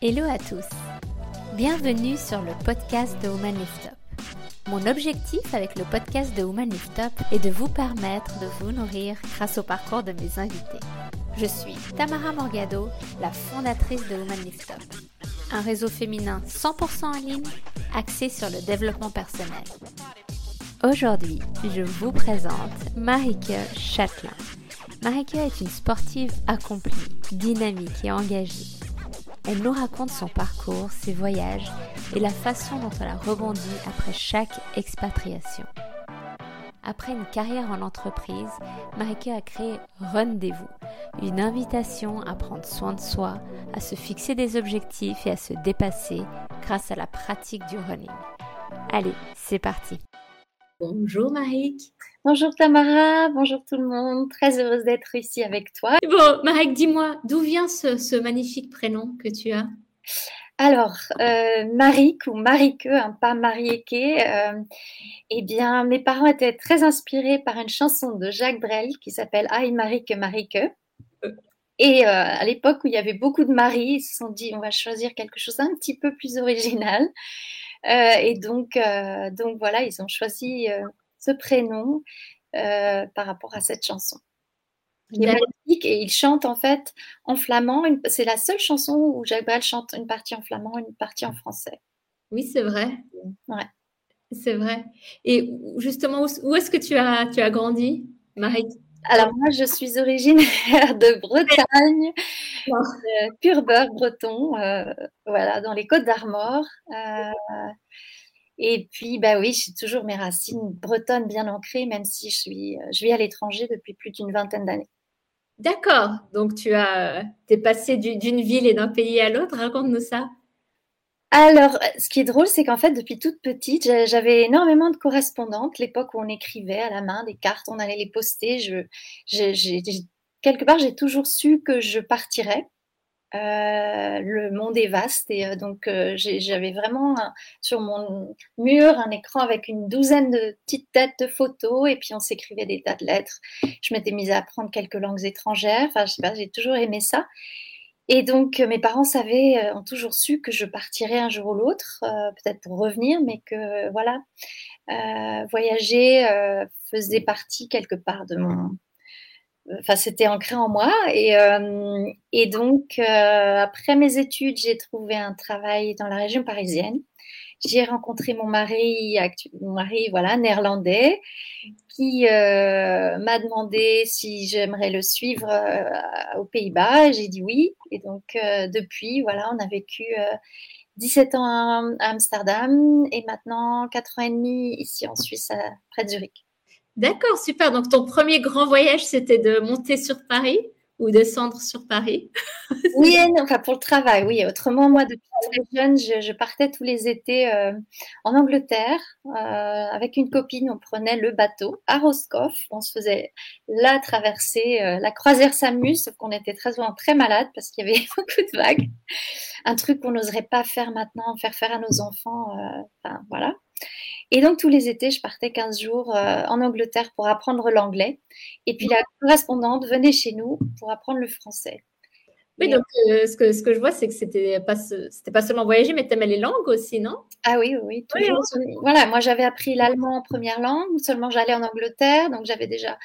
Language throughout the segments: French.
Hello à tous. Bienvenue sur le podcast de Woman Lift Up. Mon objectif avec le podcast de Woman Lift Up est de vous permettre de vous nourrir grâce au parcours de mes invités. Je suis Tamara Morgado, la fondatrice de Woman Lift Up, un réseau féminin 100% en ligne axé sur le développement personnel. Aujourd'hui, je vous présente Marike Châtelain. Marike est une sportive accomplie, dynamique et engagée. Elle nous raconte son parcours, ses voyages et la façon dont elle a rebondi après chaque expatriation. Après une carrière en entreprise, Marike a créé Rendez-vous, une invitation à prendre soin de soi, à se fixer des objectifs et à se dépasser grâce à la pratique du running. Allez, c'est parti. Bonjour Marik. Bonjour Tamara, bonjour tout le monde. Très heureuse d'être ici avec toi. Bon, Marik, dis-moi, d'où vient ce, magnifique prénom que tu as? Alors, euh, Marik ou Marike, hein, pas Marieke, euh, eh bien, mes parents étaient très inspirés par une chanson de Jacques Brel qui s'appelle Aïe Marike Marike. Et euh, à l'époque où il y avait beaucoup de maris, ils se sont dit on va choisir quelque chose un petit peu plus original. Euh, et donc, euh, donc voilà, ils ont choisi euh, ce prénom par rapport à cette chanson. Il est magnifique et il chante en fait en flamand. C'est la seule chanson où Jacques Brel chante une partie en flamand, une partie en français. Oui, c'est vrai. Ouais. C'est vrai. Et justement, où, est-ce que tu as, tu as grandi, Marie? Alors moi, je suis originaire de Bretagne, euh, pur beurre breton, euh, voilà, dans les Côtes d'Armor. Euh, et puis, bah oui, j'ai toujours mes racines bretonnes bien ancrées, même si je suis, je vis à l'étranger depuis plus d'une vingtaine d'années. D'accord. Donc tu as, es passé d'une ville et d'un pays à l'autre. Raconte-nous ça. Alors, euh, ce qui est drôle, c'est qu'en fait, depuis toute petite, j'avais énormément de correspondantes. L'époque où on écrivait à la main des cartes, on allait les poster. Je, quelque part, j'ai toujours su que je partirais. Euh, le monde est vaste et euh, donc j'avais vraiment sur mon mur un écran avec une douzaine de petites têtes de photos et puis on s'écrivait des tas de lettres. Je m'étais mise à apprendre quelques langues étrangères. Enfin, je sais pas, j'ai toujours aimé ça. Et donc, euh, mes parents savaient, euh, ont toujours su que je partirais un jour ou l'autre, euh, peut-être pour revenir, mais que voilà, voyager faisait partie quelque part de mon. Enfin, c'était ancré en moi. Et, et donc, après mes études, j'ai trouvé un travail dans la région parisienne. J'ai rencontré mon mari, mon mari voilà, néerlandais, qui euh, m'a demandé si j'aimerais le suivre euh, aux Pays-Bas. J'ai dit oui. Et donc, euh, depuis, voilà, on a vécu 17 ans à Amsterdam et maintenant 4 ans et demi ici en Suisse, près de Zurich. D'accord, super. Donc, ton premier grand voyage, c'était de monter sur Paris ou descendre sur Paris? Oui, enfin pour le travail, oui. Autrement, moi, depuis très jeune, je, partais tous les étés euh, en Angleterre euh, avec une copine. On prenait le bateau à Roscoff. On se faisait la traversée, euh, la croisière s'amuse, sauf qu'on était très souvent très malade parce qu'il y avait beaucoup de vagues. Un truc qu'on n'oserait pas faire maintenant, faire faire à nos enfants. Enfin, voilà. Et donc, tous les étés, je partais 15 jours euh, en Angleterre pour apprendre l'anglais. Et puis, la correspondante venait chez nous pour apprendre le français. Oui, donc euh, ce, que, ce que je vois, c'est que c'était pas, c'était pas seulement voyager, mais tu aimais les langues aussi, non? Ah oui, oui, toujours. Voilà, moi j'avais appris l'allemand en première langue, seulement j'allais en Angleterre, donc j'avais déjà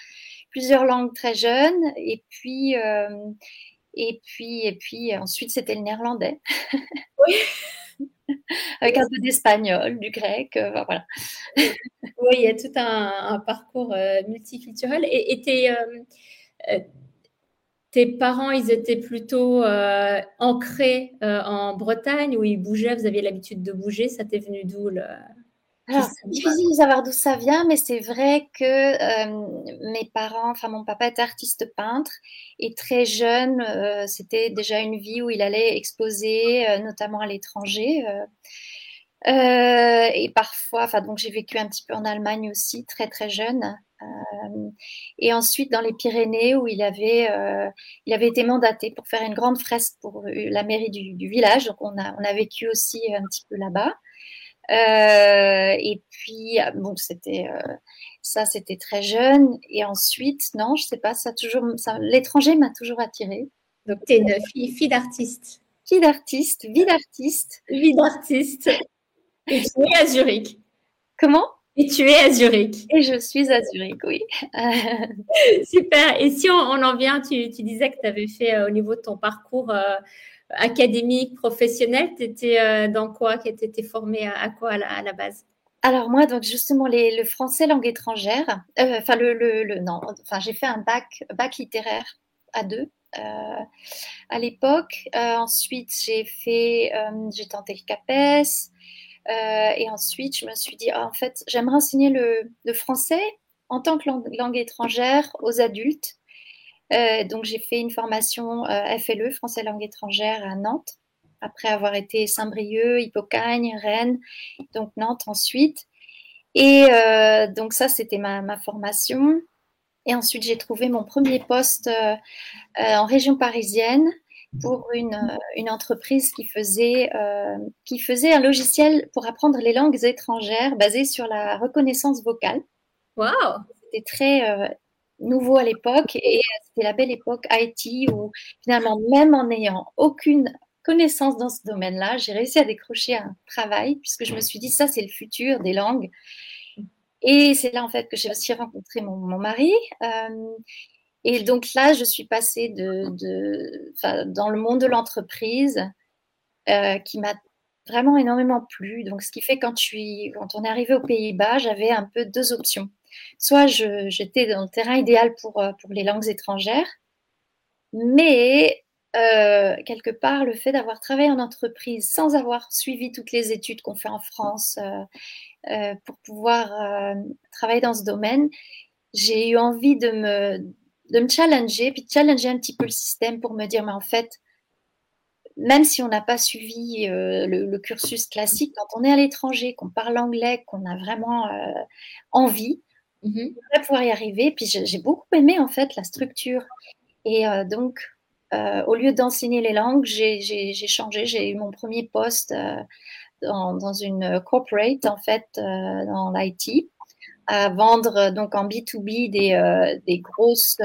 plusieurs langues très jeunes. Et puis, euh, et puis, et puis ensuite, c'était le néerlandais. Oui. avec un peu d'espagnol, du grec, euh, voilà. oui, il y a tout un, parcours euh, multiculturel. Et, euh, tes, parents, ils étaient plutôt ancrés en Bretagne ou ils bougeaient Vous aviez l'habitude de bouger Ça t'est venu d'où le... c'est difficile de savoir d'où ça vient, mais c'est vrai que mes parents, enfin mon papa était artiste peintre et très jeune, c'était déjà une vie où il allait exposer, notamment à l'étranger. et parfois, enfin donc j'ai vécu un petit peu en Allemagne aussi, très très jeune. et ensuite dans les Pyrénées où il avait, il avait été mandaté pour faire une grande fresque pour la mairie du, du village. Donc on a, on a vécu aussi un petit peu là-bas. Euh, et puis, bon, c'était euh, ça, c'était très jeune. Et ensuite, non, je sais pas, ça toujours, l'étranger m'a toujours attirée. Donc, tu es une fille, fille d'artiste. Qui d'artiste Vie d'artiste. Vie d'artiste. Et tu es à Zurich. Comment? Et tu es à Zurich. Et je suis à Zurich, oui. Super. Et si on, en vient, tu, disais que tu avais fait au niveau de ton parcours académique, professionnel, tu étais dans quoi Tu étais formée à, quoi à la base? Alors moi, donc justement, le français langue étrangère, euh, enfin le, le, non, j'ai fait un bac, bac littéraire à deux euh, à l'époque. Euh, ensuite, j'ai fait, j'ai tenté le CAPES, et ensuite je me suis dit, ah, en fait, j'aimerais enseigner le, le, français en tant que langue, étrangère aux adultes. Donc j'ai fait une formation FLE, français langue étrangère à Nantes après avoir été Saint-Brieuc, Hippocagne, Rennes, donc Nantes ensuite. Et euh, donc ça, c'était ma, formation. Et ensuite, j'ai trouvé mon premier poste euh, euh, en région parisienne pour une, entreprise qui faisait, qui faisait un logiciel pour apprendre les langues étrangères basé sur la reconnaissance vocale. Wow C'était très nouveau à l'époque et c'était la belle époque IT où finalement, même en n'ayant aucune connaissance dans ce domaine-là, j'ai réussi à décrocher un travail puisque je me suis dit ça c'est le futur des langues. Et c'est là en fait que j'ai aussi rencontré mon, mari. Euh, et donc là, je suis passée de, dans le monde de l'entreprise euh, qui m'a vraiment énormément plu. Donc ce qui fait quand, quand on est arrivé aux Pays-Bas, j'avais un peu deux options. Soit j'étais dans le terrain idéal pour, euh, pour les langues étrangères, mais euh, quelque part, le fait d'avoir travaillé en entreprise sans avoir suivi toutes les études qu'on fait en France euh, pour pouvoir travailler dans ce domaine, j'ai eu envie de me, de me challenger, puis de challenger un petit peu le système pour me dire, mais en fait, même si on n'a pas suivi le, cursus classique, quand on est à l'étranger, qu'on parle anglais, qu'on a vraiment envie, on va pouvoir y arriver. Puis j'ai beaucoup aimé en fait la structure. Et donc, euh, au lieu d'enseigner les langues, j'ai changé. J'ai eu mon premier poste euh, dans, une corporate, en fait, euh, dans l'IT, à vendre donc en B2B des, des grosses,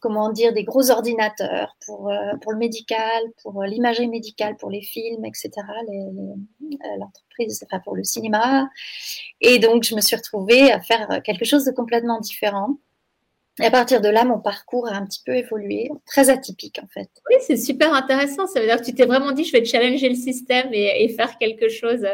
comment dire, des gros ordinateurs pour, pour le médical, pour l'imagerie médicale, pour les films, etc. L'entreprise, enfin pour le cinéma. Et donc, je me suis retrouvée à faire quelque chose de complètement différent. Et à partir de là, mon parcours a un petit peu évolué, très atypique en fait. Oui, c'est super intéressant. Ça veut dire que tu t'es vraiment dit, je vais challenger le système et, faire quelque chose.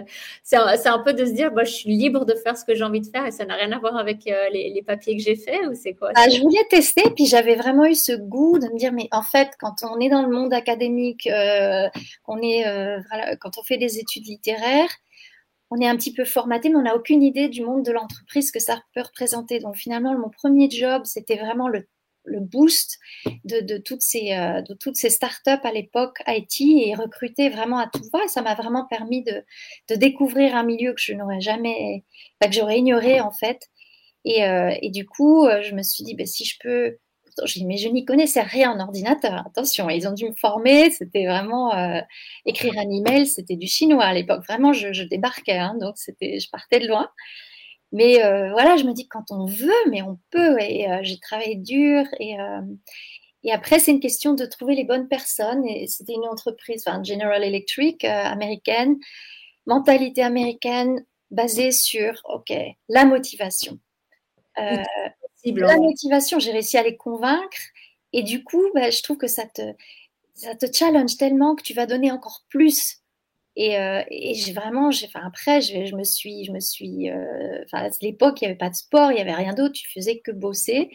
C'est un, peu de se dire, bah, je suis libre de faire ce que j'ai envie de faire et ça n'a rien à voir avec euh, les, papiers que j'ai faits ou c'est quoi? Bah, Je voulais tester, puis j'avais vraiment eu ce goût de me dire, mais en fait, quand on est dans le monde académique, euh, on est, euh, quand on fait des études littéraires, on est un petit peu formaté, mais on n'a aucune idée du monde de l'entreprise que ça peut représenter. Donc finalement, mon premier job, c'était vraiment le, boost de, toutes ces, euh, de toutes ces startups à l'époque IT et recruter vraiment à tout va. Ça m'a vraiment permis de, découvrir un milieu que je n'aurais jamais, que j'aurais ignoré en fait. Et, euh, du coup, euh, je me suis dit, ben, si je peux mais je n'y connaissais rien en ordinateur. Attention, ils ont dû me former. C'était vraiment euh, écrire un email, c'était du chinois à l'époque. Vraiment, je, débarquais, hein, donc je partais de loin. Mais euh, voilà, je me dis quand on veut, mais on peut. Et euh, j'ai travaillé dur. Et, après, c'est une question de trouver les bonnes personnes. Et c'était une entreprise, General Electric américaine, mentalité américaine basée sur, ok, la motivation. La motivation, j'ai réussi à les convaincre. Et du coup, bah, je trouve que ça te, ça te challenge tellement que tu vas donner encore plus. Et, euh, j'ai vraiment, enfin, après, je, me suis, je me suis, euh, à l'époque, il n'y avait pas de sport, il n'y avait rien d'autre, tu faisais que bosser.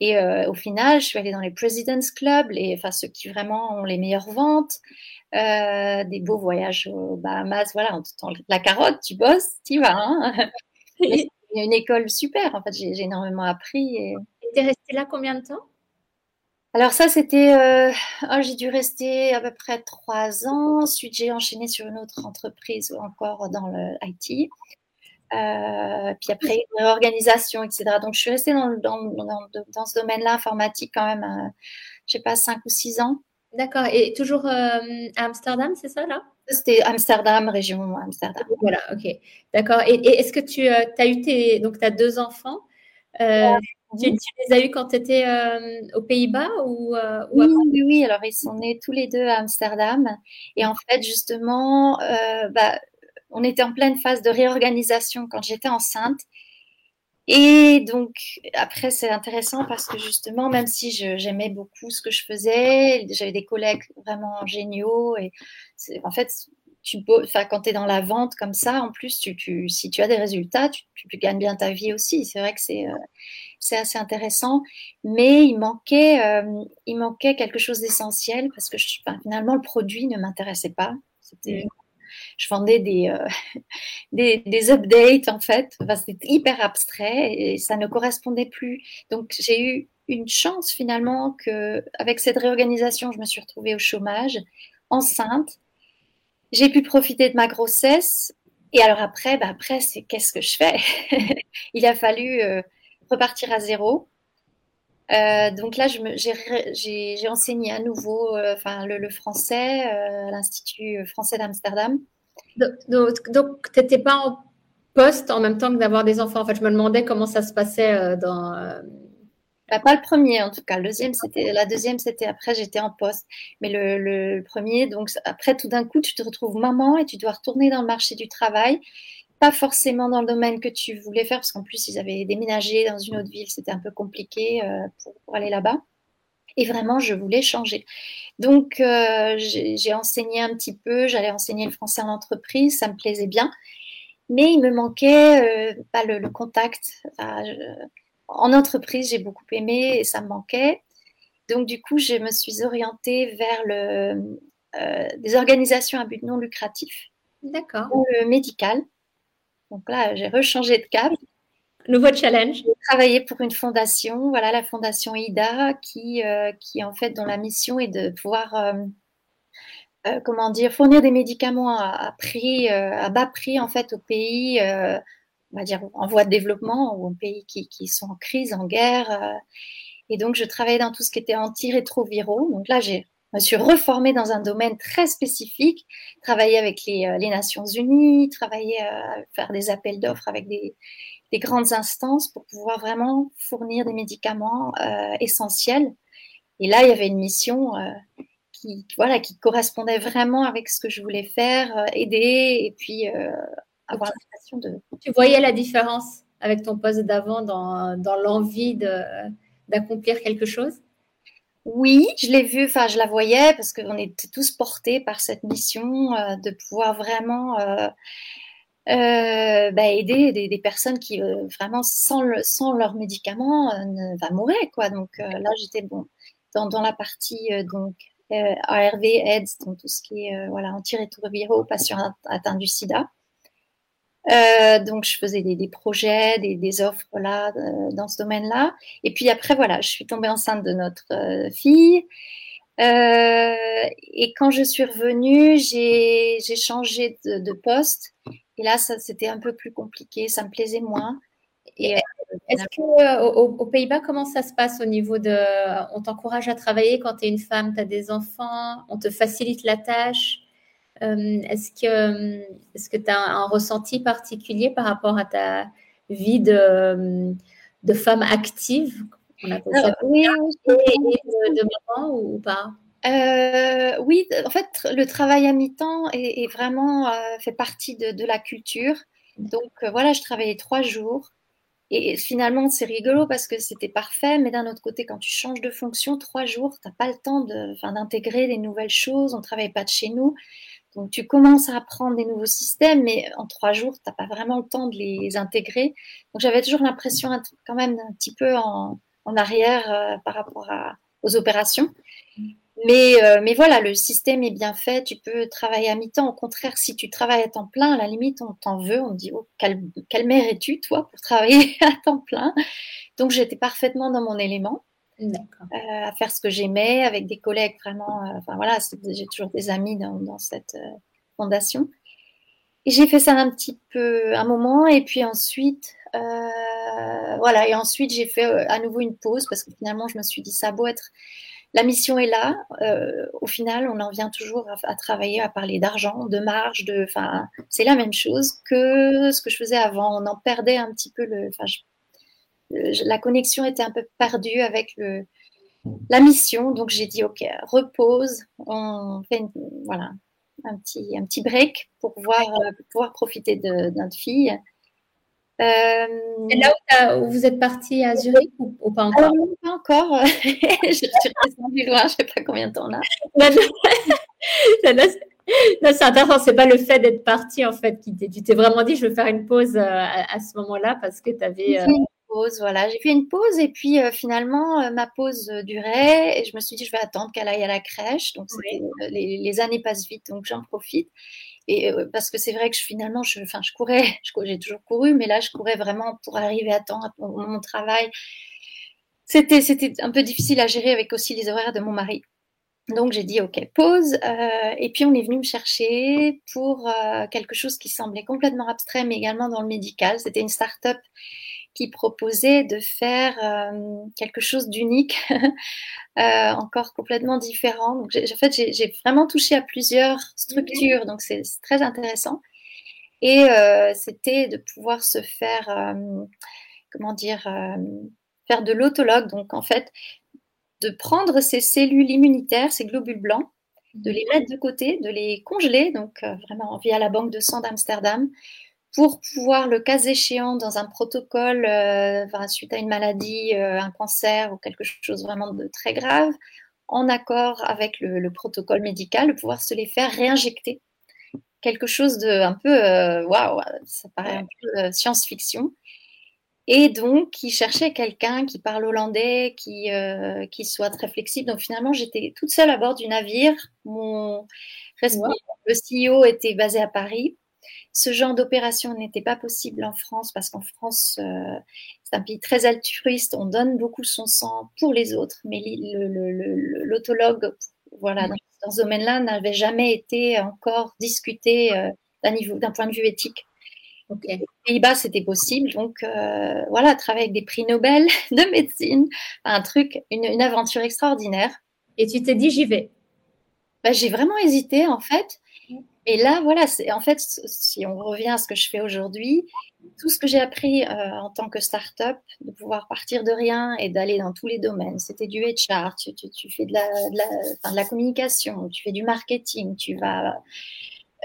Et euh, au final, je suis allée dans les President's Club, les, enfin, ceux qui vraiment ont les meilleures ventes, des beaux voyages aux Bahamas, voilà, en tout la carotte, tu bosses, tu vas. Hein y une école super. En fait, j'ai énormément appris. Et tu es restée là combien de temps? Alors ça, c'était... Euh, oh, j'ai dû rester à peu près trois ans. Ensuite, j'ai enchaîné sur une autre entreprise encore dans le IT. Euh, puis après, une réorganisation, etc. Donc, je suis restée dans, dans, dans, ce domaine-là, informatique, quand même, euh, je sais pas, cinq ou six ans. D'accord. Et toujours à Amsterdam, c'est ça, là? C'était Amsterdam, région Amsterdam. Voilà, ok. D'accord. Et, est-ce que tu euh, as eu tes. Donc, tu as deux enfants. tu, les as eus quand tu étais aux Pays-Bas ou, oui, oui, oui, alors ils sont nés tous les deux à Amsterdam. Et en fait, justement, bah, on était en pleine phase de réorganisation quand j'étais enceinte. Et donc, après, c'est intéressant parce que justement, même si j'aimais beaucoup ce que je faisais, j'avais des collègues vraiment géniaux. Et en fait, quand tu es dans la vente comme ça, en plus, si tu as des résultats, tu, gagnes bien ta vie aussi. C'est vrai que c'est euh, assez intéressant. Mais il manquait, euh, il manquait quelque chose d'essentiel parce que finalement, le produit ne m'intéressait pas. C'était je vendais des, euh, des, des, updates en fait. C'était hyper abstrait et ça ne correspondait plus. Donc j'ai eu une chance finalement que avec cette réorganisation, je me suis retrouvée au chômage, enceinte. J'ai pu profiter de ma grossesse. Et alors après, bah après c'est qu'est-ce que je fais? Il a fallu euh, repartir à zéro. Euh, donc là, j'ai enseigné à nouveau enfin, le, français à l'Institut français d'Amsterdam. Donc, tu n'étais pas en poste en même temps que d'avoir des enfants. En fait, je me demandais comment ça se passait euh, dans. Euh, bah, pas le premier en tout cas. Le deuxième, c'était la deuxième, c'était après j'étais en poste. Mais le, premier, donc après tout d'un coup, tu te retrouves maman et tu dois retourner dans le marché du travail. Pas forcément dans le domaine que tu voulais faire parce qu'en plus ils avaient déménagé dans une autre ville, c'était un peu compliqué euh, pour, aller là-bas. Et vraiment, je voulais changer. Donc, euh, j'ai enseigné un petit peu, j'allais enseigner le français en entreprise, ça me plaisait bien. Mais il me manquait euh, pas le, contact. en entreprise, j'ai beaucoup aimé et ça me manquait. Donc, du coup, je me suis orientée vers le, euh, des organisations à but non lucratif. D'accord. Ou le médical. Donc là, j'ai rechangé de cap. Nouveau challenge. J'ai travaillé pour une fondation, voilà la fondation IDA, qui, euh, qui en fait dont la mission est de pouvoir euh, euh, comment dire fournir des médicaments à, prix à bas prix en fait aux pays on va dire en voie de développement ou aux pays qui, qui sont en crise, en guerre. et donc je travaillais dans tout ce qui était antirétroviraux. Donc là j'ai me suis reformée dans un domaine très spécifique, travailler avec les, les Nations Unies, travailler à faire des appels d'offres avec des, des grandes instances pour pouvoir vraiment fournir des médicaments euh, essentiels. Et là, il y avait une mission euh, qui, voilà, qui correspondait vraiment avec ce que je voulais faire, euh, aider et puis avoir l'impression de. Tu voyais la différence avec ton poste d'avant dans, dans l'envie d'accomplir quelque chose? Oui, je l'ai vu, enfin je la voyais parce qu'on était tous portés par cette mission de pouvoir vraiment euh, bah, aider des, personnes qui euh, vraiment sans, le, sans leurs médicaments euh, va mourir quoi. Donc là j'étais bon dans, la partie donc ARV AIDS, donc tout ce qui est voilà antirétroviraux patients atteints du SIDA. donc je faisais des, projets, des, offres là dans ce domaine-là. Et puis après voilà, je suis tombée enceinte de notre fille. et quand je suis revenue, j'ai changé de, poste et là, c'était un peu plus compliqué, ça me plaisait moins. Et, euh, Est-ce qu'aux euh, aux Pays-Bas, comment ça se passe au niveau de. On t'encourage à travailler quand tu es une femme, tu as des enfants, on te facilite la tâche? Euh, Est-ce que que tu as un, ressenti particulier par rapport à ta vie de, de femme active? On appelle ça oui, et, de, de, maman ou pas? Euh, oui, en fait, le travail à mi-temps est, vraiment euh, fait partie de, la culture. Donc euh, voilà, je travaillais trois jours. Et finalement, c'est rigolo parce que c'était parfait, mais d'un autre côté, quand tu changes de fonction, trois jours, tu n'as pas le temps d'intégrer des nouvelles choses, on ne travaille pas de chez nous. Donc tu commences à apprendre des nouveaux systèmes, mais en trois jours, tu n'as pas vraiment le temps de les intégrer. Donc j'avais toujours l'impression quand même un petit peu en, arrière par rapport aux opérations. Mais, euh, mais voilà, le système est bien fait, tu peux travailler à mi-temps. Au contraire, si tu travailles à temps plein, à la limite, on t'en veut, on te dit, oh, quelle, mère es-tu, toi, pour travailler à temps plein? Donc, j'étais parfaitement dans mon élément, euh, à faire ce que j'aimais, avec des collègues vraiment, euh, enfin voilà, j'ai toujours des amis dans, dans cette fondation. Et j'ai fait ça un petit peu, un moment, et puis ensuite, voilà, et ensuite, j'ai fait à nouveau une pause, parce que finalement, je me suis dit, ça a beau être la mission est là. Euh, au final, on en vient toujours à, travailler, à parler d'argent, de marge, de, enfin, c'est la même chose que ce que je faisais avant. On en perdait un petit peu le. la connexion était un peu perdue avec la mission. Donc j'ai dit ok, repose, on fait voilà un petit un petit break pour pouvoir pouvoir profiter de notre fille. Euh... C'est là où, vous êtes parti à Zurich ou, pas encore? Pas encore. je suis descendue loin, je ne sais pas combien de temps là. c'est intéressant. C'est pas le fait d'être parti en fait qui tu t'es vraiment dit je veux faire une pause euh, à, ce moment-là parce que tu avais. Euh... Une pause, voilà. J'ai fait une pause et puis euh, finalement euh, ma pause durait et je me suis dit je vais attendre qu'elle aille à la crèche. Donc les, les, années passent vite donc j'en profite. Euh, parce que c'est vrai que je, finalement, je, enfin, je courais, j'ai toujours couru, mais là, je courais vraiment pour arriver à temps à mon travail. C'était, c'était un peu difficile à gérer avec aussi les horaires de mon mari. Donc j'ai dit ok pause euh, et puis on est venu me chercher pour euh, quelque chose qui semblait complètement abstrait mais également dans le médical. C'était une start-up qui proposait de faire euh, quelque chose d'unique, euh, encore complètement différent. Donc, en fait, j'ai vraiment touché à plusieurs structures, donc c'est très intéressant. Et euh, c'était de pouvoir se faire, comment dire, faire de l'autologue. Donc, en fait, de prendre ces cellules immunitaires, ces globules blancs, de les mettre de côté, de les congeler, donc vraiment via la banque de sang d'Amsterdam, pour pouvoir, le cas échéant, dans un protocole, euh, suite à une maladie, euh, un cancer ou quelque chose vraiment de très grave, en accord avec le, protocole médical, pouvoir se les faire réinjecter. Quelque chose de un peu, euh, waouh, ça paraît un peu science-fiction. Et donc, qui cherchait quelqu'un qui parle hollandais, qui, qui soit très flexible. Donc, finalement, j'étais toute seule à bord du navire. Mon responsable, le CEO était basé à Paris ce genre d'opération n'était pas possible en France parce qu'en France, euh, c'est un pays très altruiste, on donne beaucoup son sang pour les autres, mais l'autologue, voilà, dans, ce domaine-là, n'avait jamais été encore discuté euh, d'un niveau, d'un point de vue éthique. Okay. Aux Pays-Bas, c'était possible. Donc, euh, voilà, travailler avec des prix Nobel de médecine, un truc, une, aventure extraordinaire. Et tu t'es dit, j'y vais. Bah, j'ai vraiment hésité, en fait. Et là, voilà, en fait, si on revient à ce que je fais aujourd'hui, tout ce que j'ai appris euh, en tant que start-up, de pouvoir partir de rien et d'aller dans tous les domaines, c'était du HR, tu, fais de la, de, la, communication, tu fais du marketing, tu vas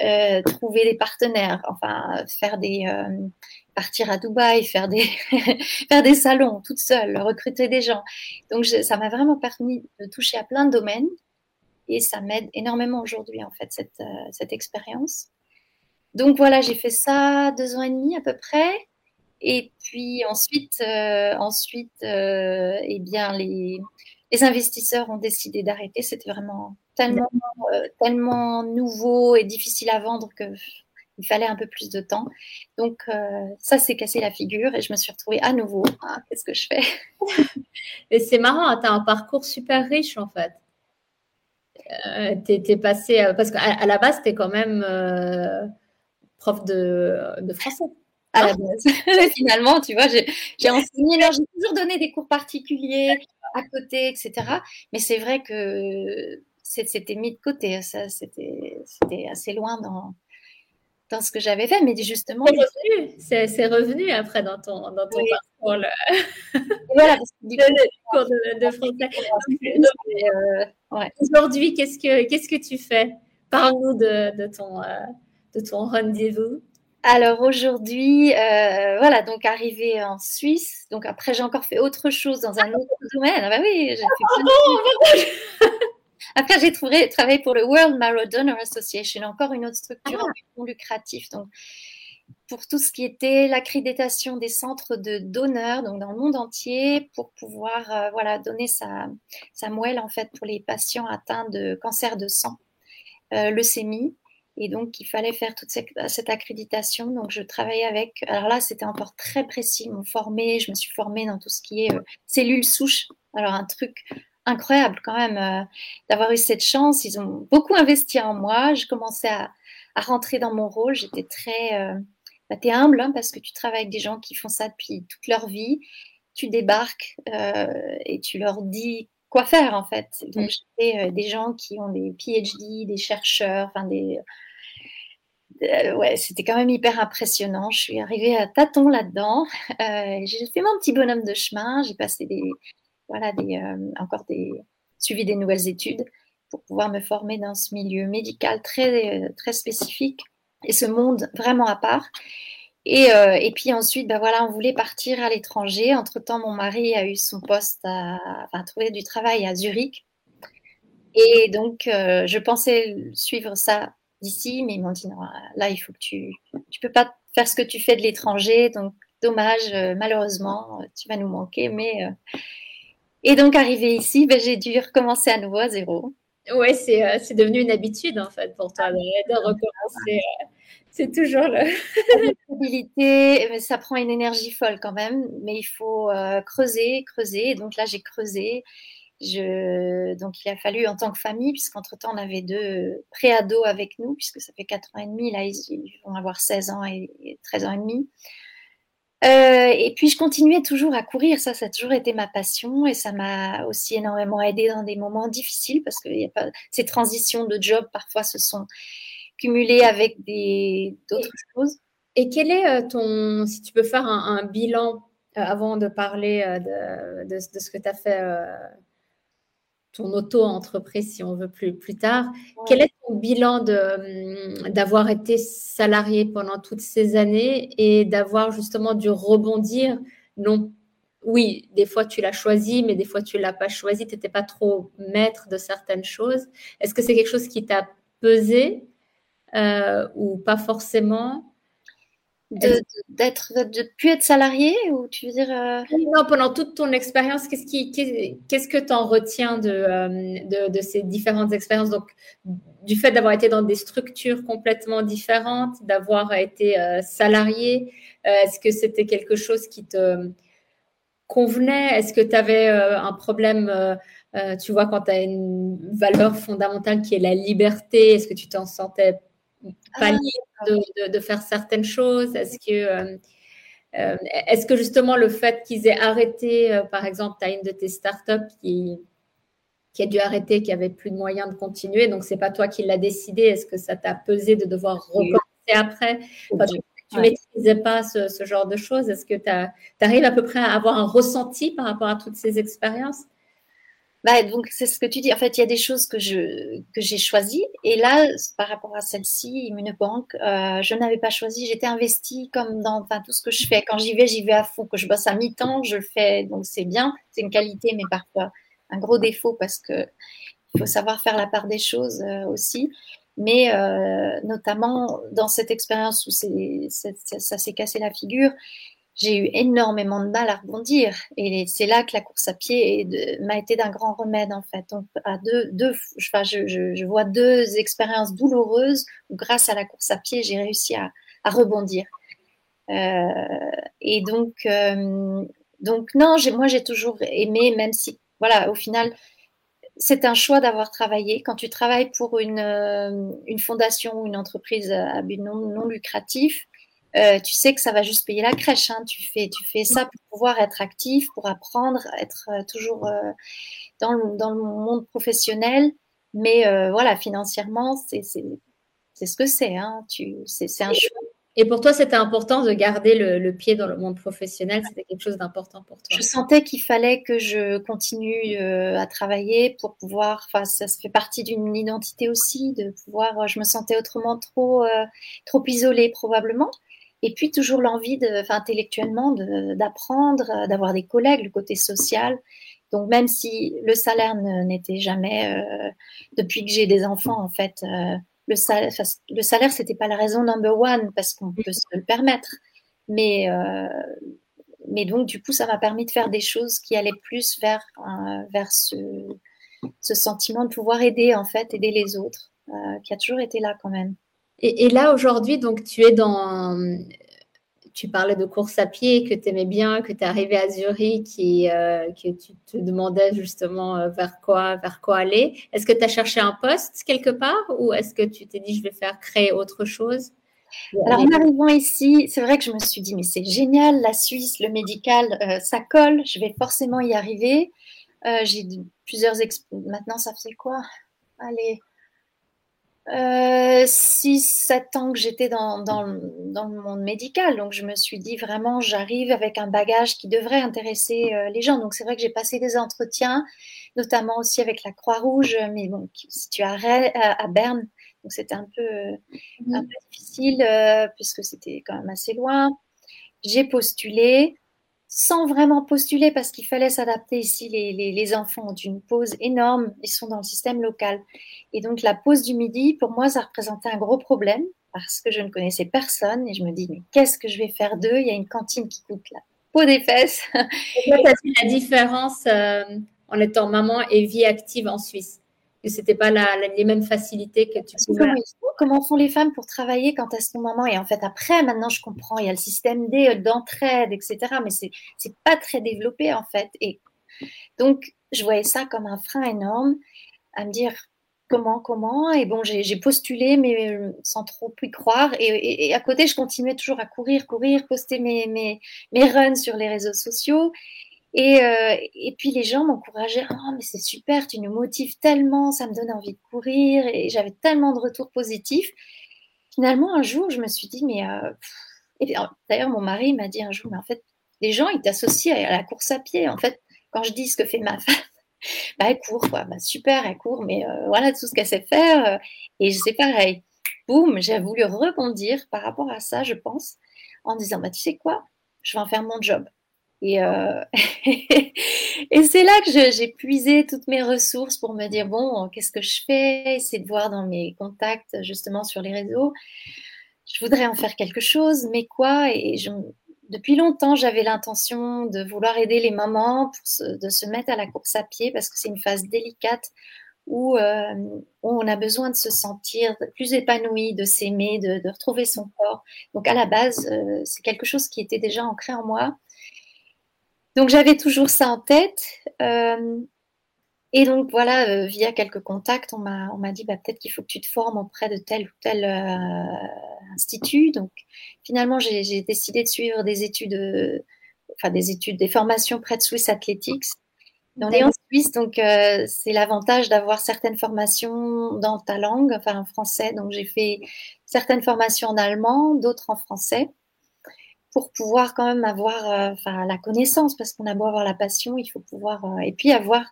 euh, trouver des partenaires, enfin, faire des. Euh, partir à Dubaï, faire des, faire des salons toute seule, recruter des gens. Donc, ça m'a vraiment permis de toucher à plein de domaines et ça m'aide énormément aujourd'hui en fait cette, euh, cette expérience. Donc voilà, j'ai fait ça deux ans et demi à peu près. Et puis ensuite, euh, ensuite, euh, eh bien les, les investisseurs ont décidé d'arrêter. C'était vraiment tellement, tellement nouveau et difficile à vendre que il fallait un peu plus de temps. Donc ça s'est cassé la figure et je me suis retrouvée à nouveau. Ah, Qu'est-ce que je fais? Et c'est marrant, hein, tu as un parcours super riche en fait euh, t'es, passé euh, parce qu'à à la base t'es quand même euh, prof de, de, français. À la base. Finalement, tu vois, j'ai, enseigné, j'ai toujours donné des cours particuliers à côté, etc. Mais c'est vrai que c'était mis de côté. Ça, c'était, c'était assez loin dans, dans ce que j'avais fait, mais justement. C'est revenu, après dans ton, dans ton parcours. Le... voilà, parce que du cours de, de français. Euh, Aujourd'hui, qu'est-ce que, qu'est-ce que tu fais? Parle-nous de, de, ton, euh, de ton rendez-vous. Alors aujourd'hui, euh, voilà, donc arrivé en Suisse. Donc après, j'ai encore fait autre chose dans un autre domaine. Ah bah oui, j'ai fait plein de... Après, j'ai travaillé pour le World Marrow Donor Association, encore une autre structure ah. non lucrative. Donc, pour tout ce qui était l'accréditation des centres de donneurs, donc dans le monde entier, pour pouvoir euh, voilà donner sa, sa moelle en fait pour les patients atteints de cancer de sang, euh, leucémie. Et donc, il fallait faire toute cette, cette, accréditation. Donc, je travaillais avec. Alors là, c'était encore très précis. Ils m'ont formé. Je me suis formée dans tout ce qui est euh, cellules souches. Alors, un truc incroyable quand même euh, d'avoir eu cette chance. Ils ont beaucoup investi en moi. Je commençais à, à rentrer dans mon rôle. J'étais très... Euh, bah, t'es humble hein, parce que tu travailles avec des gens qui font ça depuis toute leur vie. Tu débarques euh, et tu leur dis quoi faire en fait. Donc, mm. j'ai euh, des gens qui ont des PhD, des chercheurs, enfin des euh, ouais, c'était quand même hyper impressionnant. Je suis arrivée à tâtons là-dedans. Euh, j'ai fait mon petit bonhomme de chemin. J'ai passé des, voilà, des, encore des, suivi des nouvelles études pour pouvoir me former dans ce milieu médical très, très spécifique et ce monde vraiment à part. Et, et puis ensuite, ben voilà, on voulait partir à l'étranger. Entre-temps, mon mari a eu son poste, à, trouvé du travail à Zurich. Et donc, je pensais suivre ça d'ici, mais ils m'ont dit non, là, il faut que tu, tu peux pas faire ce que tu fais de l'étranger, donc dommage, euh, malheureusement, tu vas nous manquer, mais euh, et donc arrivé ici, ben, j'ai dû recommencer à nouveau à zéro. Ouais, c'est euh, devenu une habitude en fait pour toi de, recommencer. c'est toujours le. stabilité, ça prend une énergie folle quand même, mais il faut creuser, creuser. Donc là, j'ai creusé. Je, donc il a fallu en tant que famille, puisqu'entre-temps on avait deux préados avec nous, puisque ça fait 4 ans et demi, là ils vont avoir 16 ans et 13 ans et demi. Euh, et puis je continuais toujours à courir, ça, ça a toujours été ma passion et ça m'a aussi énormément aidé dans des moments difficiles parce que y a pas, ces transitions de job parfois se sont cumulées avec d'autres choses. Et quel est euh, ton, si tu peux faire un, bilan euh, avant de parler de, de, ce que tu as fait ton auto-entreprise, si on veut plus, plus tard. Quel est ton bilan hum, d'avoir été salarié pendant toutes ces années et d'avoir justement dû rebondir? Non, Oui, des fois tu l'as choisi, mais des fois tu ne l'as pas choisi, tu n'étais pas trop maître de certaines choses. Est-ce que c'est quelque chose qui t'a pesé euh, ou pas forcément? De d'être de, plus être salarié ou tu veux dire euh, non pendant toute ton expérience qu'est-ce qui qu'est-ce que tu en retiens euh, de, de, ces différentes expériences? Donc du fait d'avoir été dans des structures complètement différentes d'avoir été euh, salarié est-ce que c'était quelque chose qui te convenait? Est-ce que tu avais un problème tu vois quand tu as une valeur fondamentale qui est la liberté est-ce que tu t'en sentais pas ah, libre de, faire certaines choses? Est-ce que, euh, euh, est-ce que justement le fait qu'ils aient arrêté, euh, par exemple, tu as une de tes startups qui, qui a dû arrêter, qui avait plus de moyens de continuer, donc c'est pas toi qui l'as décidé. Est-ce que ça t'a pesé de devoir recommencer après? Tu ne maîtrisais pas ce, ce, genre de choses. Est-ce que tu arrives à peu près à avoir un ressenti par rapport à toutes ces expériences? Bah, donc c'est ce que tu dis. En fait, il y a des choses que je que j'ai choisies et là, par rapport à celle-ci, Immunobank, euh, je n'avais pas choisi. J'étais investie comme dans enfin tout ce que je fais. Quand j'y vais, j'y vais à fond. Que je bosse à mi-temps, je le fais. Donc c'est bien. C'est une qualité, mais parfois un gros défaut parce que il faut savoir faire la part des choses euh, aussi. Mais euh, notamment dans cette expérience où c'est, ça s'est cassé la figure, j'ai eu énormément de mal à rebondir. Et c'est là que la course à pied m'a été d'un grand remède, en fait. Donc, à deux, je, vois deux expériences douloureuses où, grâce à la course à pied, j'ai réussi à, rebondir. Euh, et donc, euh, donc non, moi, j'ai toujours aimé, même si, voilà, au final, c'est un choix d'avoir travaillé. Quand tu travailles pour une, euh, fondation ou une entreprise à but non lucratif, euh, tu sais que ça va juste payer la crèche. Hein. Tu, fais, tu fais ça pour pouvoir être actif, pour apprendre, être euh, toujours euh, dans, le, dans, le, monde professionnel. Mais voilà, financièrement, c'est ce que c'est. Hein. C'est un choix. Et pour toi, c'était important de garder le, le, pied dans le monde professionnel? C'était quelque chose d'important pour toi? Je sentais qu'il fallait que je continue à travailler pour pouvoir. Enfin, ça fait partie d'une identité aussi, de pouvoir. Je me sentais autrement trop, trop isolée probablement. Et puis toujours l'envie, enfin, intellectuellement, d'apprendre, euh, d'avoir des collègues, le côté social. Donc même si le salaire n'était jamais, euh, depuis que j'ai des enfants, en fait, euh, le salaire, le salaire, c'était pas la raison number one parce qu'on peut se le permettre. Mais, mais donc du coup, ça m'a permis de faire des choses qui allaient plus vers, vers ce, ce sentiment de pouvoir aider, en fait, aider les autres, qui a toujours été là quand même. Et, là, aujourd'hui, donc, tu es dans. Tu parlais de course à pied, que tu aimais bien, que tu es arrivé à Zurich euh, que tu te demandais justement euh, vers quoi, vers quoi aller. Est-ce que tu as cherché un poste quelque part ou est-ce que tu t'es dit je vais faire créer autre chose? Alors, en arrivant ici, c'est vrai que je me suis dit, mais c'est génial, la Suisse, le médical, euh, ça colle, je vais forcément y arriver. j'ai plusieurs. Maintenant, ça fait quoi? Allez, euh, 6-7 ans que j'étais dans, dans, dans, le monde médical. Donc, je me suis dit vraiment, j'arrive avec un bagage qui devrait intéresser euh, les gens. Donc, c'est vrai que j'ai passé des entretiens, notamment aussi avec la Croix-Rouge, mais bon, tu à, à, Berne. Donc, c'était un peu, un peu difficile euh, puisque c'était quand même assez loin. J'ai postulé sans vraiment postuler parce qu'il fallait s'adapter ici. Les, les, les, enfants ont une pause énorme, ils sont dans le système local. Et donc la pause du midi, pour moi, ça représentait un gros problème parce que je ne connaissais personne et je me dis, mais qu'est-ce que je vais faire d'eux? Il y a une cantine qui coûte la peau des fesses. la différence euh, en étant maman et vie active en Suisse? Que c'était pas la, les mêmes facilités que tu pouvais. Comment, comment, font les femmes pour travailler quand elles sont maman Et en fait, après, maintenant, je comprends. Il y a le système D d'entraide, etc. Mais c'est c'est pas très développé en fait. Et donc, je voyais ça comme un frein énorme à me dire comment, comment. Et bon, j'ai postulé, mais euh, sans trop y croire. Et, et, à côté, je continuais toujours à courir, courir, poster mes, mes, mes runs sur les réseaux sociaux. Et, euh, et puis les gens m'encourageaient, oh mais c'est super, tu nous motives tellement, ça me donne envie de courir, et j'avais tellement de retours positifs. Finalement, un jour, je me suis dit, mais euh, d'ailleurs mon mari m'a dit un jour, mais en fait, les gens ils t'associent à la course à pied. En fait, quand je dis ce que fait ma femme, bah elle court, quoi. Bah, super, elle court, mais euh, voilà tout ce qu'elle sait faire. Et c'est pareil. Boum, j'ai voulu rebondir par rapport à ça, je pense, en disant, bah tu sais quoi, je vais en faire mon job. Et, euh, et c'est là que j'ai puisé toutes mes ressources pour me dire, bon, qu'est-ce que je fais? Essayer de voir dans mes contacts, justement, sur les réseaux. Je voudrais en faire quelque chose, mais quoi? Et depuis longtemps, j'avais l'intention de vouloir aider les mamans pour de se mettre à la course à pied parce que c'est une phase délicate où, euh, on a besoin de se sentir plus épanoui, de s'aimer, de, de, retrouver son corps. Donc à la base, euh, c'est quelque chose qui était déjà ancré en moi. Donc j'avais toujours ça en tête. Euh, et donc voilà, euh, via quelques contacts, on m'a on m'a dit bah, peut-être qu'il faut que tu te formes auprès de tel ou tel euh, institut. Donc finalement, j'ai décidé de suivre des études, enfin des études, des formations près de Swiss Athletics. on est en Suisse, donc c'est l'avantage d'avoir certaines formations dans ta langue, enfin en français. Donc j'ai fait certaines formations en allemand, d'autres en français pour pouvoir quand même avoir euh, enfin, la connaissance, parce qu'on a beau avoir la passion, il faut pouvoir, euh, et puis avoir,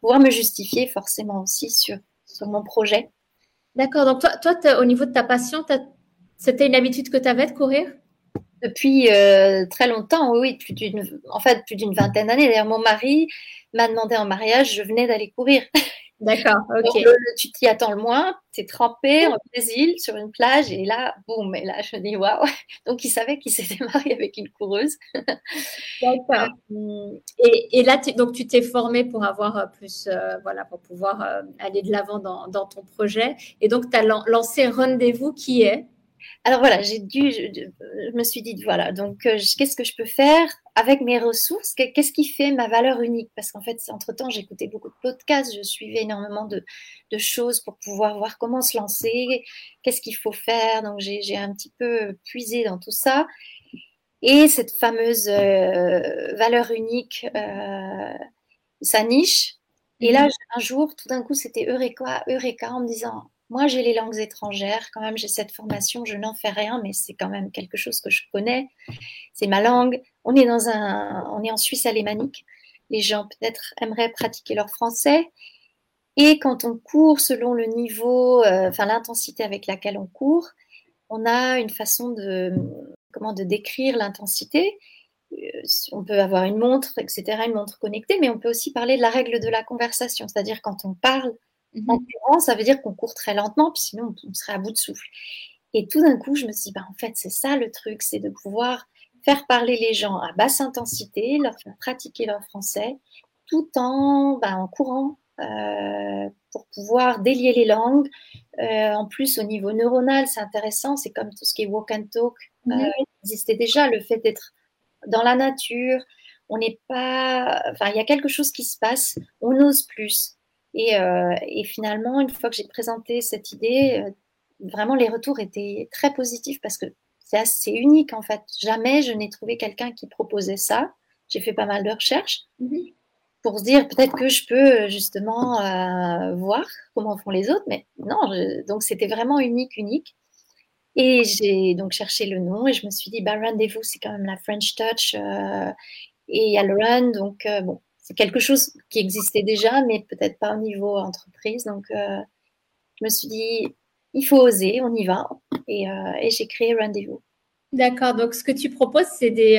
pouvoir me justifier forcément aussi sur, sur mon projet. D'accord, donc toi, toi au niveau de ta passion, c'était une habitude que tu avais de courir? Depuis euh, très longtemps, oui, plus d'une, en fait, plus d'une vingtaine d'années. D'ailleurs, mon mari m'a demandé en mariage, je venais d'aller courir. D'accord, ok. tu t'y attends le moins, tu es trempé en Brésil sur une plage et là, boum, et là je dis waouh. Donc il savait qu'il s'était marié avec une coureuse. D'accord. Euh, et, et, là, donc tu t'es formé pour avoir euh, plus, euh, voilà, pour pouvoir aller de l'avant dans, dans, ton projet. Et donc tu as lancé Rendez-vous qui est? Alors voilà, j'ai dû, je, me suis dit, voilà, donc euh, qu'est-ce que je peux faire avec mes ressources? Qu'est-ce qui fait ma valeur unique? Parce qu'en fait, entre-temps, j'écoutais beaucoup de podcasts, je suivais énormément de, choses pour pouvoir voir comment se lancer, qu'est-ce qu'il faut faire. Donc j'ai un petit peu puisé dans tout ça. Et cette fameuse euh, valeur unique, euh, sa niche. Et là, mhm. un jour, tout d'un coup, c'était Eureka, Eureka en me disant, moi, j'ai les langues étrangères, quand même, j'ai cette formation, je n'en fais rien, mais c'est quand même quelque chose que je connais. C'est ma langue. On est dans un, on est en Suisse alémanique. Les gens peut-être aimeraient pratiquer leur français. Et quand on court selon le niveau, euh, enfin l'intensité avec laquelle on court, on a une façon de, comment, de décrire l'intensité. Euh, on peut avoir une montre, etc., une montre connectée, mais on peut aussi parler de la règle de la conversation, c'est-à-dire quand on parle en mhm. courant, ça veut dire qu'on court très lentement, puis sinon on serait à bout de souffle. Et tout d'un coup, je me suis dit, bah, en fait, c'est ça le truc, c'est de pouvoir faire parler les gens à basse intensité, leur faire pratiquer leur français, tout en, bah, en courant, euh, pour pouvoir délier les langues. Euh, en plus, au niveau neuronal, c'est intéressant, c'est comme tout ce qui est walk and talk, euh, mhm. existait déjà, le fait d'être dans la nature, on n'est pas, enfin, il y a quelque chose qui se passe, on ose plus. Euh, et, finalement, une fois que j'ai présenté cette idée, euh, vraiment les retours étaient très positifs parce que c'est assez unique en fait. Jamais je n'ai trouvé quelqu'un qui proposait ça. J'ai fait pas mal de recherches. Mhm. pour se dire peut-être que je peux justement euh, voir comment font les autres, mais non, donc c'était vraiment unique, unique. Et j'ai donc cherché le nom et je me suis dit, bah, rendez-vous, c'est quand même la French Touch euh, et il y a le run, donc euh, bon, c'est quelque chose qui existait déjà, mais peut-être pas au niveau entreprise. Donc je me suis dit, il faut oser, on y va. Et, et j'ai créé Rendez-vous. D'accord, donc ce que tu proposes, c'est des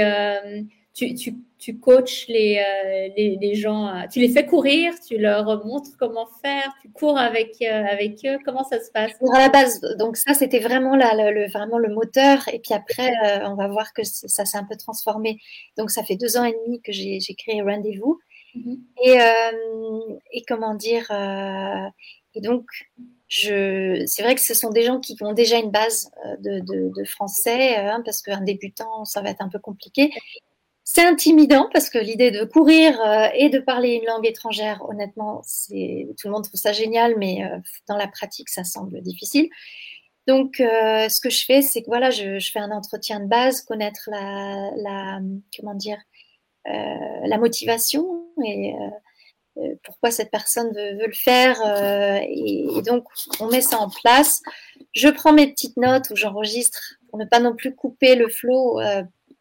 tu, tu, tu coaches les, euh, les, les, gens, euh, tu les fais courir, tu leur montres comment faire, tu cours avec, euh, avec eux, comment ça se passe? À la base, donc ça c'était vraiment, le, vraiment le moteur, et puis après on va voir que ça s'est un peu transformé. Donc ça fait deux ans et demi que j'ai créé Rendez-vous. Mm-hmm. et, et, comment dire, et donc c'est vrai que ce sont des gens qui ont déjà une base de, de, français, hein, parce qu'un débutant, ça va être un peu compliqué. C'est intimidant parce que l'idée de courir euh, et de parler une langue étrangère, honnêtement, tout le monde trouve ça génial, mais euh, dans la pratique, ça semble difficile. Donc, euh, ce que je fais, c'est que voilà, je, fais un entretien de base, connaître la comment dire, la motivation et pourquoi cette personne veut, le faire. Et, donc, on met ça en place. Je prends mes petites notes où j'enregistre pour ne pas non plus couper le flow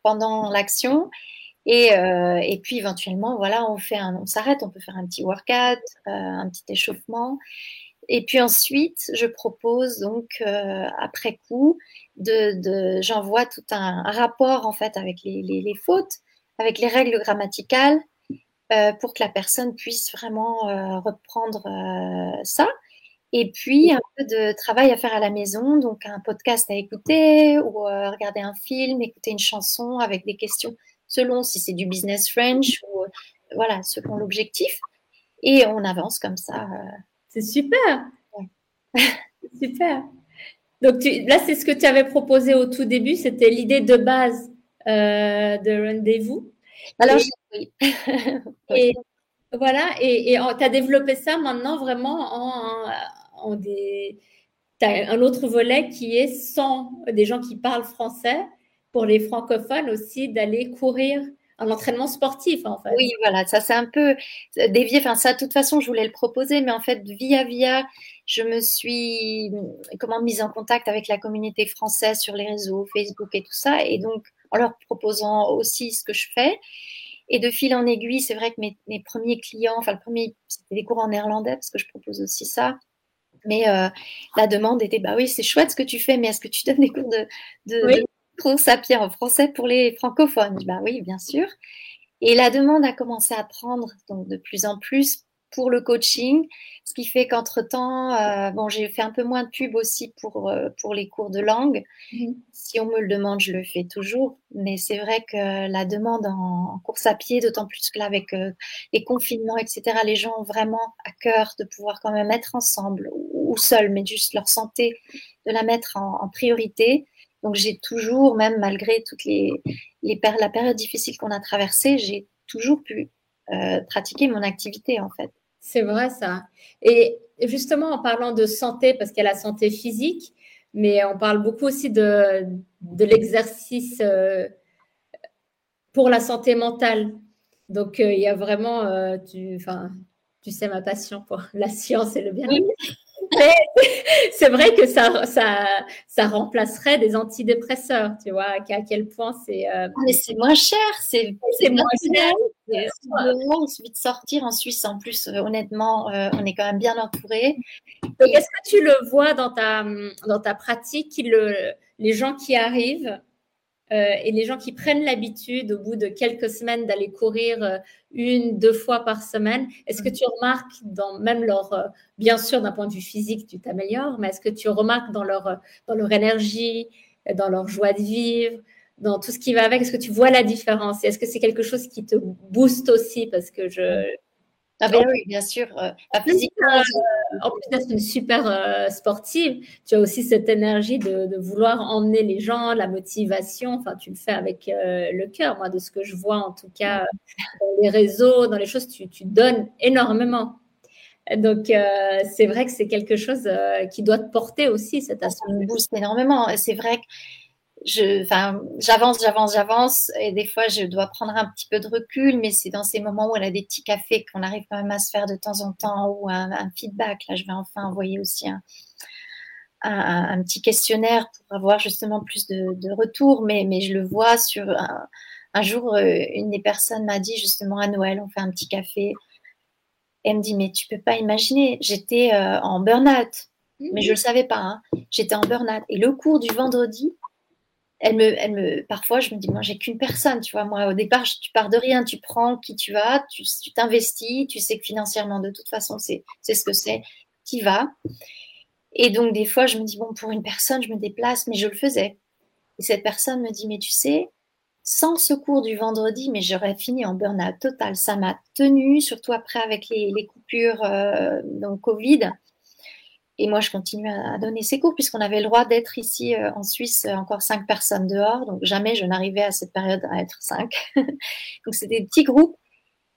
pendant l'action. Et, euh, et, puis éventuellement, voilà, on fait un, on s'arrête, on peut faire un petit workout, euh, un petit échauffement. Et puis ensuite, je propose donc euh, après coup, de, de j'envoie tout un, rapport en fait avec les, les fautes, avec les règles grammaticales, euh, pour que la personne puisse vraiment euh, reprendre euh, ça. Et puis un peu de travail à faire à la maison, donc un podcast à écouter ou regarder un film, écouter une chanson avec des questions selon si c'est du business French ou voilà, selon l'objectif. Et on avance comme ça. C'est super. super. Donc tu, là, c'est ce que tu avais proposé au tout début, c'était l'idée de base de rendez-vous. Alors, et, oui. et voilà, et tu as développé ça maintenant vraiment en, en des. Tu as un autre volet qui est sans des gens qui parlent français pour les francophones aussi d'aller courir un entraînement sportif en fait. Oui, voilà, ça c'est un peu dévié. Enfin, ça, de toute façon, je voulais le proposer, mais en fait, via via, je me suis comment mise en contact avec la communauté française sur les réseaux, Facebook et tout ça, et donc en leur proposant aussi ce que je fais. Et de fil en aiguille, c'est vrai que mes, mes, premiers clients, enfin le premier, c'était des cours en néerlandais parce que je propose aussi ça. Mais euh, la demande était, bah oui, c'est chouette ce que tu fais, mais est-ce que tu donnes des cours de, de, oui pied en français pour les francophones? Bah oui, bien sûr. Et la demande a commencé à prendre donc de plus en plus pour le coaching, ce qui fait qu'entre-temps, euh, bon, j'ai fait un peu moins de pub aussi pour, euh, pour les cours de langue. Mmh. Si on me le demande, je le fais toujours, mais c'est vrai que la demande en, en course à pied, d'autant plus que là, avec euh, les confinements, etc., les gens ont vraiment à cœur de pouvoir quand même être ensemble ou, ou seuls, mais juste leur santé, de la mettre en, en priorité. Donc j'ai toujours, même malgré toutes les, les la période difficile qu'on a traversée, j'ai toujours pu euh, pratiquer mon activité en fait. C'est vrai ça. Et justement en parlant de santé, parce qu'il y a la santé physique, mais on parle beaucoup aussi de, de l'exercice euh, pour la santé mentale. Donc euh, il y a vraiment, tu, tu sais ma passion pour la science et le bien-être. c'est vrai que ça, ça, ça remplacerait des antidépresseurs, tu vois, à quel point c'est. Euh, mais c'est moins cher, c'est moins cher. Il suffit de sortir en Suisse. En plus, euh, honnêtement, euh, on est quand même bien entouré. est-ce que tu le vois dans ta, dans ta pratique, le, les gens qui arrivent euh, et les gens qui prennent l'habitude au bout de quelques semaines d'aller courir euh, une, deux fois par semaine, est-ce que tu remarques dans même leur, euh, bien sûr d'un point de vue physique, tu t'améliores, mais est-ce que tu remarques dans leur, dans leur énergie, dans leur joie de vivre, dans tout ce qui va avec, est-ce que tu vois la différence? Est-ce que c'est quelque chose qui te booste aussi? Parce que je, ah ben oui, bien sûr. Euh, en plus d'être une super euh, sportive, tu as aussi cette énergie de, vouloir emmener les gens, la motivation. Enfin, tu le fais avec euh, le cœur. Moi, de ce que je vois, en tout cas, dans les réseaux, dans les choses, tu, tu donnes énormément. Donc, c'est vrai que c'est quelque chose qui doit te porter aussi, cet aspect. Ça me booste énormément. C'est vrai que j'avance, j'avance, j'avance, et des fois je dois prendre un petit peu de recul, mais c'est dans ces moments où elle a des petits cafés qu'on arrive quand même à se faire de temps en temps ou un, feedback. Là, je vais enfin envoyer aussi un, un, petit questionnaire pour avoir justement plus de, de retours, mais, mais je le vois sur un, jour, euh, une des personnes m'a dit justement à Noël, on fait un petit café. Elle me dit, mais tu peux pas imaginer, j'étais euh, en burn-out, mais je le savais pas. Hein. J'étais en burn-out. Et le cours du vendredi, elle me, elle me, parfois, je me dis, moi, j'ai qu'une personne, tu vois. Moi, au départ, tu pars de rien, tu prends qui tu as, tu t'investis, tu, sais que financièrement, de toute façon, c'est ce que c'est, tu vas. Et donc, des fois, je me dis, bon, pour une personne, je me déplace, mais je le faisais. Et cette personne me dit, mais tu sais, sans ce cours du vendredi, mais j'aurais fini en burn-out total. Ça m'a tenu, surtout après avec les, coupures euh, donc Covid. Et moi, je continue à, donner ces cours puisqu'on avait le droit d'être ici euh, en Suisse euh, encore cinq personnes dehors. Donc jamais je n'arrivais à cette période à être cinq. donc c'était des petits groupes.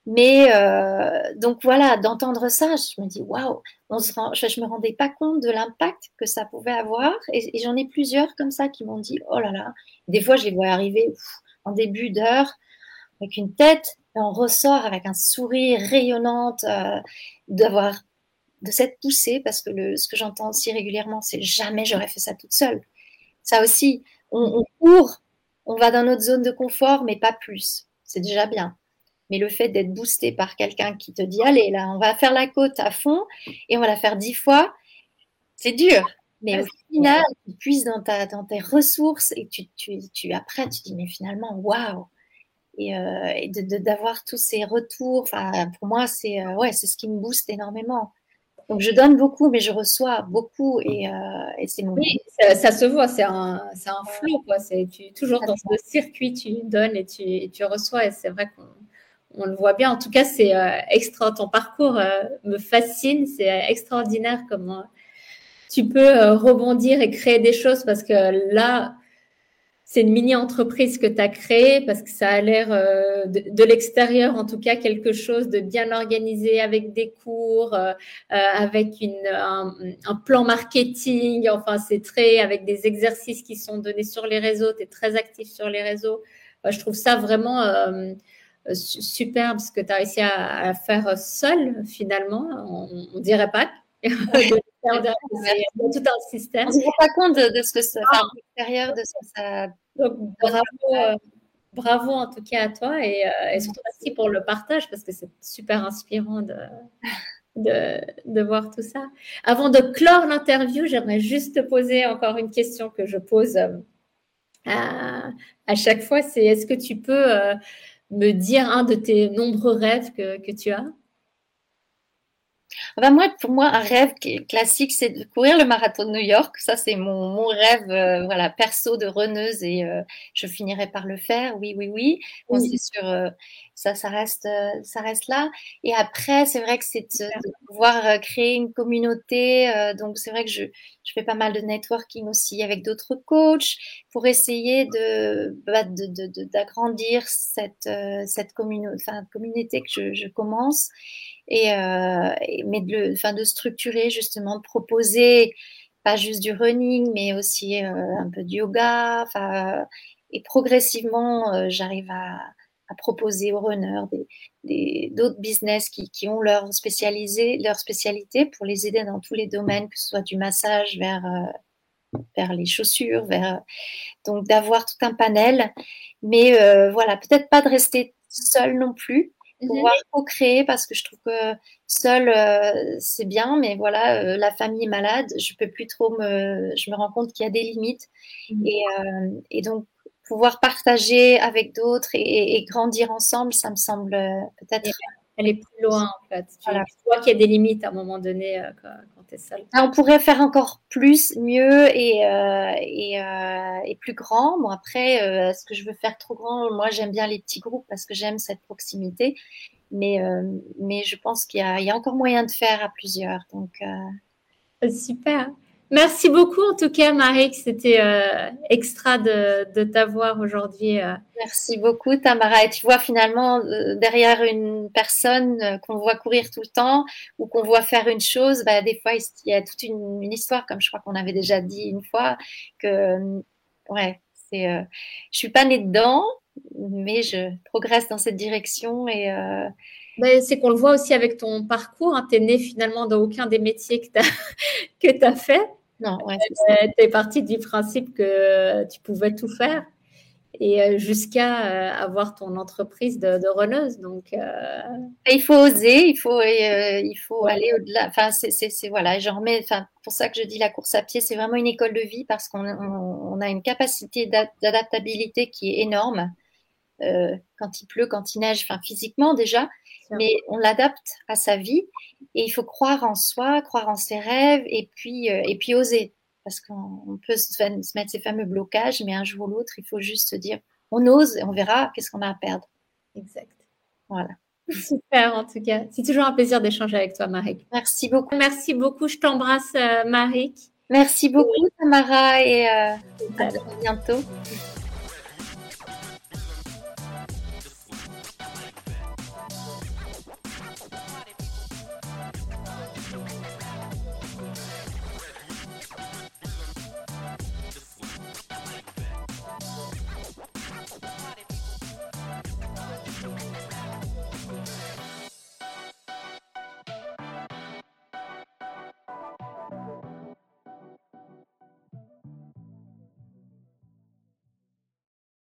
Mais euh, donc voilà, d'entendre ça, je me dis waouh, je, ne me rendais pas compte de l'impact que ça pouvait avoir. Et, j'en ai plusieurs comme ça qui m'ont dit oh là là. Des fois, je les vois arriver en début d'heure avec une tête et on ressort avec un sourire rayonnante d'avoir de cette poussée, parce que le, ce que j'entends aussi régulièrement, c'est jamais j'aurais fait ça toute seule. Ça aussi, on, court, on va dans notre zone de confort, mais pas plus. C'est déjà bien. Mais le fait d'être boosté par quelqu'un qui te dit, allez, là, on va faire la côte à fond et on va la faire dix fois, c'est dur. Mais au final, tu puisses dans, ta, dans tes ressources et tu, tu, tu, après, tu dis, mais finalement, waouh! Et, euh, d'avoir tous ces retours, pour moi, c'est euh, ouais, c'est ce qui me booste énormément. Donc je donne beaucoup, mais je reçois beaucoup et, euh, c'est mon. Oui, ça, se voit, c'est un, c'est un flot, quoi. C'est tu, toujours dans ce circuit, tu donnes et tu, tu reçois, et c'est vrai qu'on on le voit bien. En tout cas, c'est euh, extra. Ton parcours euh, me fascine, c'est extraordinaire comment tu peux rebondir et créer des choses parce que là, c'est une mini-entreprise que tu as créée parce que ça a l'air euh, de, l'extérieur, en tout cas, quelque chose de bien organisé avec des cours, euh, euh, avec une, un, plan marketing. Enfin, c'est très avec des exercices qui sont donnés sur les réseaux. Tu es très actif sur les réseaux. je trouve ça vraiment superbe ce que tu as réussi à, faire seul, finalement. On ne dirait pas. On tout un système. On ne se rend pas compte de, ce que ça, fait à l'extérieur de ce que ça bravo, bravo en tout cas à toi et, euh, surtout merci pour le partage parce que c'est super inspirant de, de, voir tout ça. Avant de clore l'interview, j'aimerais juste te poser encore une question que je pose euh, à, à chaque fois. C'est est-ce que tu peux euh, me dire un de tes nombreux rêves que, que tu as? Ben moi, pour moi, un rêve classique, c'est de courir le marathon de New York. Ça, c'est mon, mon rêve, euh, voilà, perso de runneuse et euh, je finirai par le faire. Oui, oui, oui. Bon, c'est sûr, euh, ça, ça reste, ça reste là. Et après, c'est vrai que c'est de, pouvoir créer une communauté. donc, c'est vrai que je, je fais pas mal de networking aussi avec d'autres coachs pour essayer de, bah, d'agrandir cette, cette communauté, enfin, communauté que je, je commence et, euh, mais de, enfin, de structurer justement, de proposer pas juste du running, mais aussi euh, un peu de yoga. Et progressivement, euh, j'arrive à, à, proposer aux runners d'autres business qui, qui, ont leur, spécialisé, leur spécialité pour les aider dans tous les domaines, que ce soit du massage vers, vers les chaussures, vers, donc d'avoir tout un panel. Mais voilà, peut-être pas de rester seul non plus, pouvoir mhm. co-créer parce que je trouve que seul euh, c'est bien, mais voilà, euh, la famille est malade, je peux plus trop me, je me rends compte qu'il y a des limites mhm. et, euh, et, donc pouvoir partager avec d'autres et, et, grandir ensemble, ça me semble peut-être aller plus loin en fait. Tu, vois qu'il y a des limites à un moment donné quand, tu es seul. Ah, on pourrait faire encore plus, mieux et, et, et, plus grand. Bon après, est-ce que je veux faire trop grand Moi j'aime bien les petits groupes parce que j'aime cette proximité. Mais, mais je pense qu'il y, y, a encore moyen de faire à plusieurs. Donc, Super. Merci beaucoup en tout cas, Marie, c'était euh, extra de, t'avoir aujourd'hui. Euh. Merci beaucoup, Tamara. Et tu vois finalement euh, derrière une personne qu'on voit courir tout le temps ou qu'on voit faire une chose, bah, des fois il y a toute une, histoire, comme je crois qu'on avait déjà dit une fois, que ouais, C'est, euh, je suis pas née dedans, mais je progresse dans cette direction et euh, ben, c'est qu'on le voit aussi avec ton parcours. Hein. Tu es né finalement dans aucun des métiers que tu as, fait. Non, ouais, tu es partie du principe que tu pouvais tout faire et euh, jusqu'à euh, avoir ton entreprise de, de runneuse. Donc, euh, il faut oser, il faut, il faut aller au-delà. Enfin, c'est voilà, j'en remets. Enfin, pour ça que je dis la course à pied, c'est vraiment une école de vie parce qu'on on, a une capacité d'adaptabilité qui est énorme. quand il pleut, quand il neige, enfin physiquement déjà, mais on l'adapte à sa vie et il faut croire en soi, croire en ses rêves et puis et puis oser parce qu'on peut se, mettre ces fameux blocages, mais un jour ou l'autre, il faut juste se dire, on ose et on verra qu'est-ce qu'on a à perdre. Exact. Voilà. Super, en tout cas. C'est toujours un plaisir d'échanger avec toi, Marie. Merci beaucoup. Merci beaucoup. Je t'embrasse, euh, Marie. Merci beaucoup, Tamara, et euh, à bientôt.